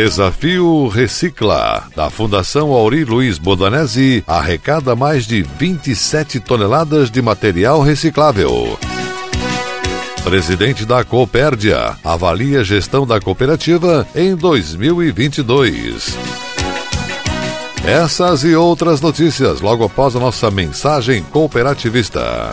Desafio Recicla, da Fundação Auri Luiz Bodanese, arrecada mais de 27 toneladas de material reciclável. Presidente da Coopérdia avalia a gestão da cooperativa em 2022. Essas e outras notícias logo após a nossa mensagem cooperativista.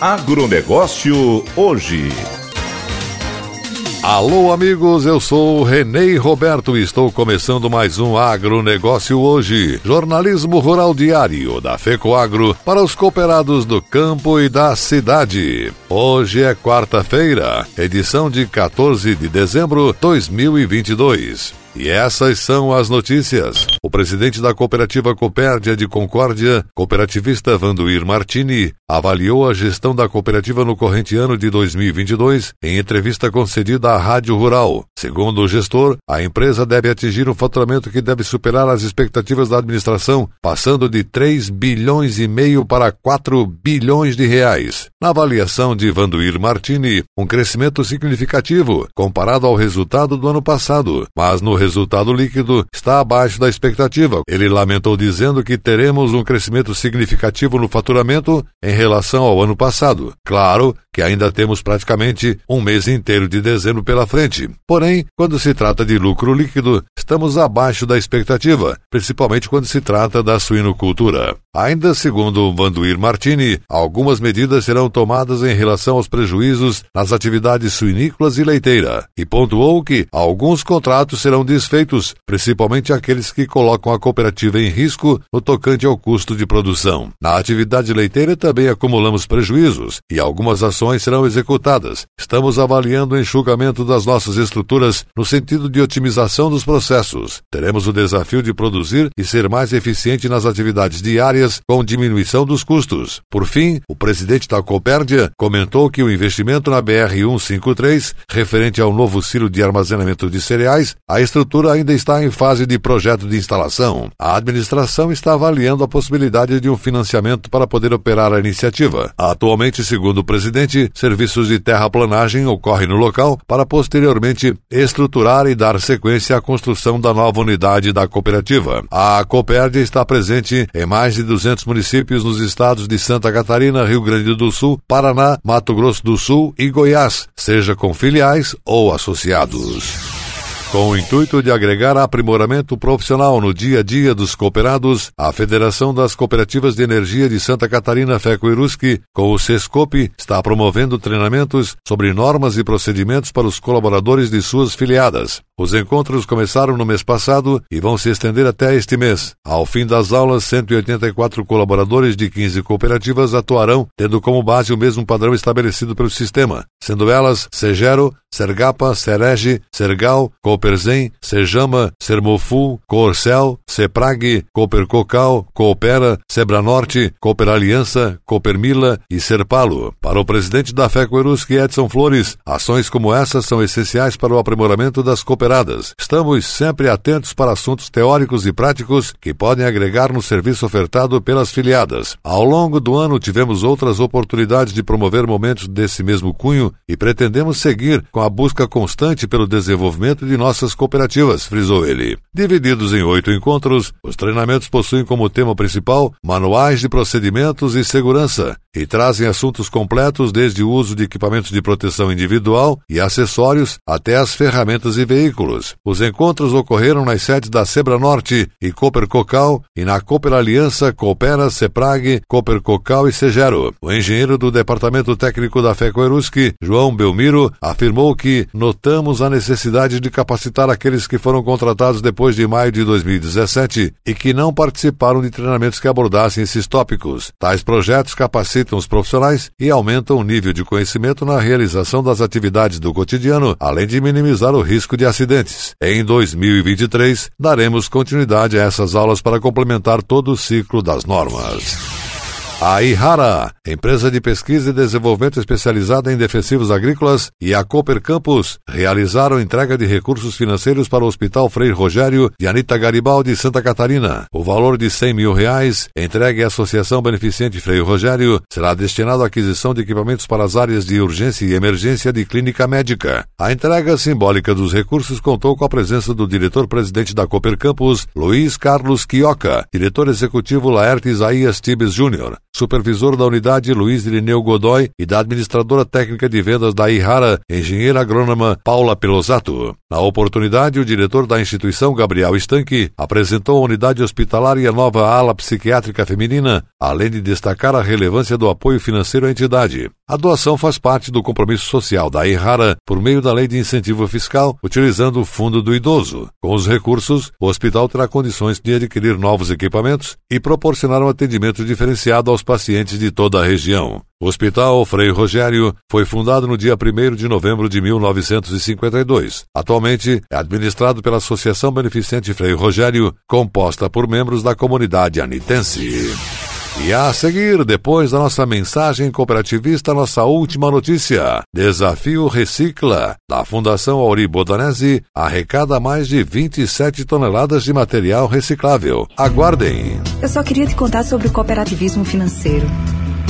Agronegócio hoje. Alô, amigos, eu sou Renê Roberto e estou começando mais um Agronegócio hoje. Jornalismo Rural Diário da FECOAGRO para os cooperados do campo e da cidade. Hoje é quarta-feira, edição de 14 de dezembro de 2022. E essas são as notícias. O presidente da cooperativa Copérdia de Concórdia, cooperativista Vanduir Martini, avaliou a gestão da cooperativa no corrente ano de 2022 em entrevista concedida à Rádio Rural. Segundo o gestor, a empresa deve atingir um faturamento que deve superar as expectativas da administração, passando de 3 bilhões e meio para 4 bilhões de reais. Na avaliação de Vanduir Martini, um crescimento significativo comparado ao resultado do ano passado, mas no resultado líquido está abaixo da expectativa. Ele lamentou dizendo que teremos um crescimento significativo no faturamento em relação ao ano passado. Claro que ainda temos praticamente um mês inteiro de dezembro pela frente. Porém, quando se trata de lucro líquido, estamos abaixo da expectativa, principalmente quando se trata da suinocultura. Ainda segundo Vanduir Martini, algumas medidas serão tomadas em relação aos prejuízos nas atividades suinícolas e leiteira, e pontuou que alguns contratos serão desfeitos, principalmente aqueles que colocam a cooperativa em risco no tocante ao custo de produção. Na atividade leiteira também acumulamos prejuízos e algumas ações serão executadas. Estamos avaliando o enxugamento das nossas estruturas no sentido de otimização dos processos. Teremos o desafio de produzir e ser mais eficiente nas atividades diárias com diminuição dos custos. Por fim, o presidente da Copérdia comentou que o investimento na BR 153, referente ao novo silo de armazenamento de cereais, a estrutura ainda está em fase de projeto de instalação. A administração está avaliando a possibilidade de um financiamento para poder operar a iniciativa. Atualmente, segundo o presidente, serviços de terraplanagem ocorrem no local para posteriormente estruturar e dar sequência à construção da nova unidade da cooperativa. A Copérdia está presente em mais de 200 municípios nos estados de Santa Catarina, Rio Grande do Sul, Paraná, Mato Grosso do Sul e Goiás, seja com filiais ou associados. Com o intuito de agregar aprimoramento profissional no dia a dia dos cooperados, a Federação das Cooperativas de Energia de Santa Catarina FECO-Iruski, com o SESCOP, está promovendo treinamentos sobre normas e procedimentos para os colaboradores de suas filiadas. Os encontros começaram no mês passado e vão se estender até este mês. Ao fim das aulas, 184 colaboradores de 15 cooperativas atuarão, tendo como base o mesmo padrão estabelecido pelo sistema. sendo elas Segero, Sergapa, Serege, Sergal, Cooperzen, Sejama, Sermofu, Corcel, Seprag, Coopercocal, Coopera, Sebranorte, Cooper Aliança, Coopermila e Serpalo. Para o presidente da FECO Eruski, Edson Flores, ações como essas são essenciais para o aprimoramento das cooperadas. Estamos sempre atentos para assuntos teóricos e práticos que podem agregar no serviço ofertado pelas filiadas. Ao longo do ano tivemos outras oportunidades de promover momentos desse mesmo cunho e pretendemos seguir com a busca constante pelo desenvolvimento de nossas cooperativas, frisou ele. Divididos em oito encontros, os treinamentos possuem como tema principal manuais de procedimentos e segurança e trazem assuntos completos desde o uso de equipamentos de proteção individual e acessórios até as ferramentas e veículos. Os encontros ocorreram nas sedes da Sebra Norte e Cooper Cocal e na Cooper Aliança, Coopera, Seprag, Cooper Cocal e Segero. O engenheiro do Departamento Técnico da FECOERUSC, João Belmiro, afirmou que notamos a necessidade de capacitar aqueles que foram contratados depois de maio de 2017 e que não participaram de treinamentos que abordassem esses tópicos. Tais projetos capacitam os profissionais e aumentam o nível de conhecimento na realização das atividades do cotidiano, além de minimizar o risco de acidentes. Em 2023, daremos continuidade a essas aulas para complementar todo o ciclo das normas. A Ihara, empresa de pesquisa e desenvolvimento especializada em defensivos agrícolas, e a Cooper Campus realizaram entrega de recursos financeiros para o Hospital Frei Rogério de Anita Garibaldi, Santa Catarina. O valor de 100 mil reais, entregue à Associação Beneficente Frei Rogério, será destinado à aquisição de equipamentos para as áreas de urgência e emergência de clínica médica. A entrega simbólica dos recursos contou com a presença do diretor-presidente da Cooper Campus, Luiz Carlos Quioca, diretor executivo Laerte Isaías Tibes Júnior, supervisor da unidade Luiz Irineu Godoy e da administradora técnica de vendas da Ihara, engenheira agrônoma Paula Pelosato. Na oportunidade, o diretor da instituição, Gabriel Estanque, apresentou a unidade hospitalar e a nova ala psiquiátrica feminina, além de destacar a relevância do apoio financeiro à entidade. A doação faz parte do compromisso social da Ihara por meio da Lei de Incentivo Fiscal, utilizando o Fundo do Idoso. Com os recursos, o hospital terá condições de adquirir novos equipamentos e proporcionar um atendimento diferenciado aos pacientes de toda a região. O Hospital Frei Rogério foi fundado no dia 1 de novembro de 1952. Atualmente é administrado pela Associação Beneficente Frei Rogério, composta por membros da comunidade anitense. E a seguir, depois da nossa mensagem cooperativista, nossa última notícia. Desafio Recicla, da Fundação Auri Bodanese, arrecada mais de 27 toneladas de material reciclável. Aguardem. Eu só queria te contar sobre o cooperativismo financeiro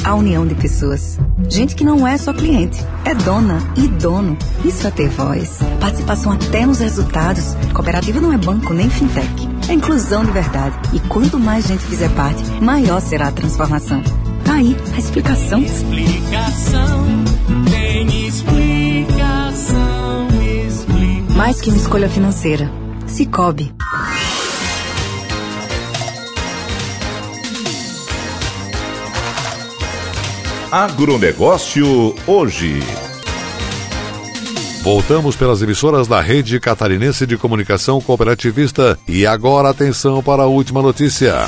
a união de pessoas. Gente que não é só cliente, é dona e dono. Isso é ter voz. Participação até nos resultados. Cooperativa não é banco nem fintech. É inclusão de verdade. E quanto mais gente fizer parte, maior será a transformação. Tá aí a explicação. Explicação, tem explicação, explicação. Mais que uma escolha financeira. Cicobi. Agronegócio hoje. Voltamos pelas emissoras da Rede Catarinense de Comunicação Cooperativista e agora atenção para a última notícia.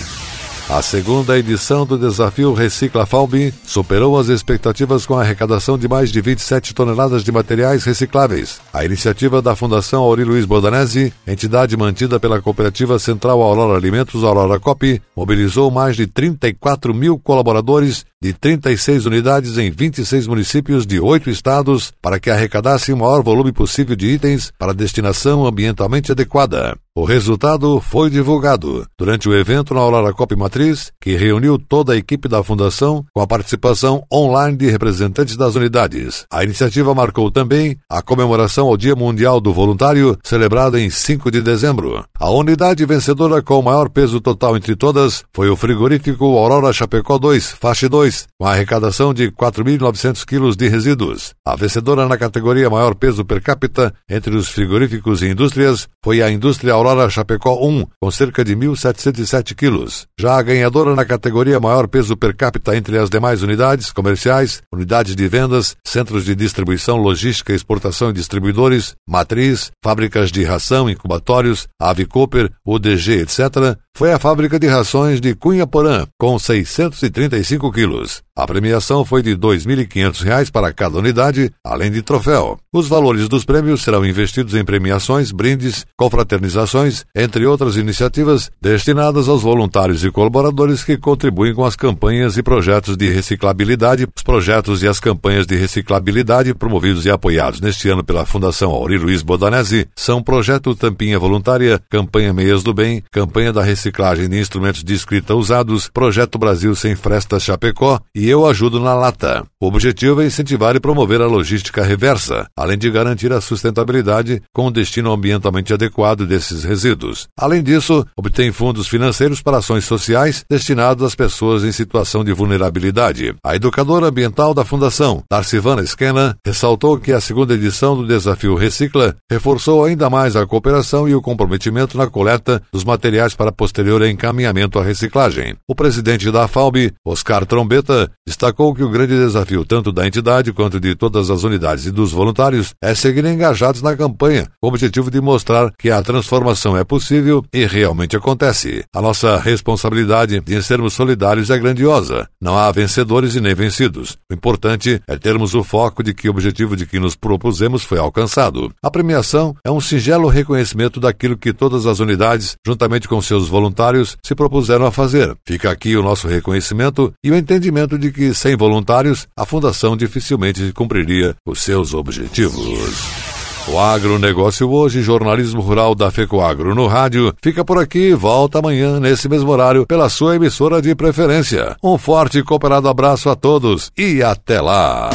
A segunda edição do desafio Recicla Falbi superou as expectativas com a arrecadação de mais de 27 toneladas de materiais recicláveis. A iniciativa da Fundação Auri Luiz Bodanese, entidade mantida pela Cooperativa Central Aurora Alimentos Aurora Cop, mobilizou mais de 34 mil colaboradores de 36 unidades em 26 municípios de oito estados para que arrecadasse o maior volume possível de itens para destinação ambientalmente adequada. O resultado foi divulgado durante o evento na Aurora Cop Matriz, que reuniu toda a equipe da Fundação com a participação online de representantes das unidades. A iniciativa marcou também a comemoração ao Dia Mundial do Voluntário, celebrado em 5 de dezembro. A unidade vencedora com o maior peso total entre todas foi o frigorífico Aurora Chapecó 2, faixa 2, com arrecadação de 4.900 quilos de resíduos. A vencedora na categoria maior peso per capita entre os frigoríficos e indústrias foi a indústria Aurora Chapecó 1, com cerca de 1.707 quilos. Já a ganhadora na categoria maior peso per capita entre as demais unidades comerciais, unidades de vendas, centros de distribuição, logística, exportação e distribuidores, matriz, fábricas de ração, incubatórios, Ave Cooper, UDG, etc., foi a fábrica de rações de Cunha Porã, com 635 quilos. A premiação foi de R$ 2.500 para cada unidade, além de troféu. Os valores dos prêmios serão investidos em premiações, brindes, confraternizações, entre outras iniciativas destinadas aos voluntários e colaboradores que contribuem com as campanhas e projetos de reciclabilidade. Os projetos e as campanhas de reciclabilidade promovidos e apoiados neste ano pela Fundação Auri Luiz Bodanese são Projeto Tampinha Voluntária, Campanha Meias do Bem, Campanha da Reciclagem de Instrumentos de Escrita Usados, Projeto Brasil Sem Frestas Chapecó e eu ajudo na lata. O objetivo é incentivar e promover a logística reversa, além de garantir a sustentabilidade com o destino ambientalmente adequado desses resíduos. Além disso, obtém fundos financeiros para ações sociais destinados às pessoas em situação de vulnerabilidade. A educadora ambiental da Fundação, Darcivana Esquena, ressaltou que a segunda edição do Desafio Recicla reforçou ainda mais a cooperação e o comprometimento na coleta dos materiais para posterior encaminhamento à reciclagem. O presidente da FAUB, Oscar Trombeta, destacou que o grande desafio tanto da entidade quanto de todas as unidades e dos voluntários é seguir engajados na campanha, com o objetivo de mostrar que a transformação é possível e realmente acontece. A nossa responsabilidade em sermos solidários é grandiosa. Não há vencedores e nem vencidos. O importante é termos o foco de que o objetivo de que nos propusemos foi alcançado. A premiação é um singelo reconhecimento daquilo que todas as unidades, juntamente com seus voluntários, se propuseram a fazer. Fica aqui o nosso reconhecimento e o entendimento de que, sem voluntários, a Fundação dificilmente cumpriria os seus objetivos. O agronegócio hoje, jornalismo rural da FECOAGro no rádio, fica por aqui volta amanhã nesse mesmo horário pela sua emissora de preferência. Um forte e cooperado abraço a todos e até lá!